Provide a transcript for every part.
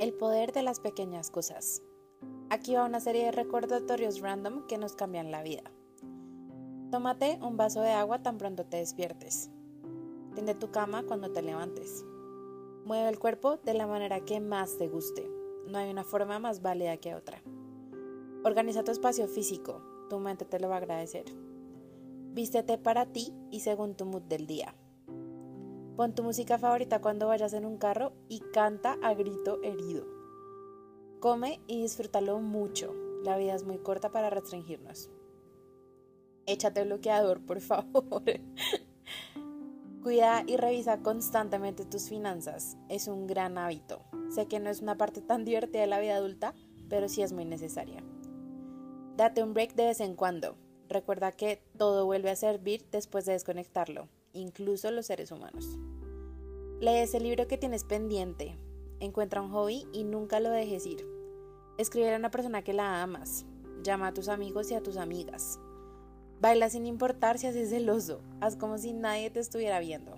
El poder de las pequeñas cosas. Aquí va una serie de recordatorios random que nos cambian la vida. Tómate un vaso de agua tan pronto te despiertes. Tende tu cama cuando te levantes. Mueve el cuerpo de la manera que más te guste. No hay una forma más válida que otra. Organiza tu espacio físico. Tu mente te lo va a agradecer. Vístete para ti y según tu mood del día. Pon tu música favorita cuando vayas en un carro y canta a grito herido. Come y disfrútalo mucho. La vida es muy corta para restringirnos. Échate bloqueador, por favor. Cuida y revisa constantemente tus finanzas. Es un gran hábito. Sé que no es una parte tan divertida de la vida adulta, pero sí es muy necesaria. Date un break de vez en cuando. Recuerda que todo vuelve a servir después de desconectarlo, incluso los seres humanos. Lee ese libro que tienes pendiente. Encuentra un hobby y nunca lo dejes ir. Escribe a una persona que la amas. Llama a tus amigos y a tus amigas. Baila sin importar si haces celoso. Haz como si nadie te estuviera viendo.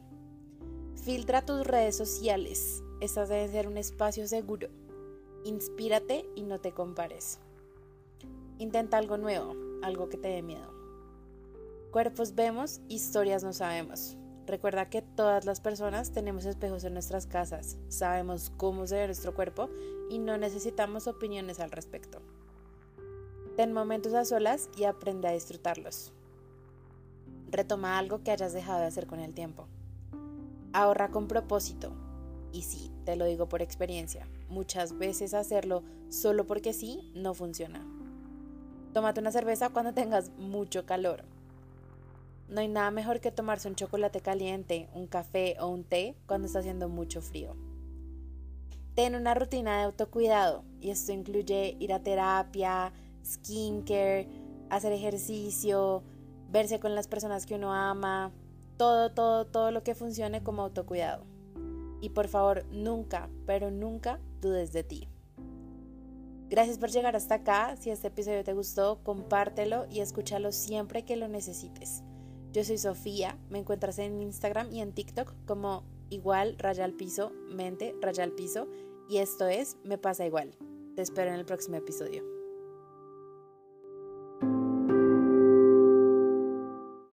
Filtra tus redes sociales. Estas deben ser un espacio seguro. Inspírate y no te compares. Intenta algo nuevo, algo que te dé miedo. Cuerpos vemos, historias no sabemos. Recuerda que todas las personas tenemos espejos en nuestras casas, sabemos cómo se ve nuestro cuerpo y no necesitamos opiniones al respecto. Ten momentos a solas y aprende a disfrutarlos. Retoma algo que hayas dejado de hacer con el tiempo. Ahorra con propósito. Y sí, te lo digo por experiencia, muchas veces hacerlo solo porque sí no funciona. Tómate una cerveza cuando tengas mucho calor no hay nada mejor que tomarse un chocolate caliente, un café o un té cuando está haciendo mucho frío. Ten una rutina de autocuidado y esto incluye ir a terapia, skincare, hacer ejercicio, verse con las personas que uno ama, todo, todo, todo lo que funcione como autocuidado. Y por favor, nunca, pero nunca dudes de ti. Gracias por llegar hasta acá. Si este episodio te gustó, compártelo y escúchalo siempre que lo necesites. Yo soy Sofía, me encuentras en Instagram y en TikTok como igual raya al piso, mente raya al piso y esto es Me pasa igual. Te espero en el próximo episodio.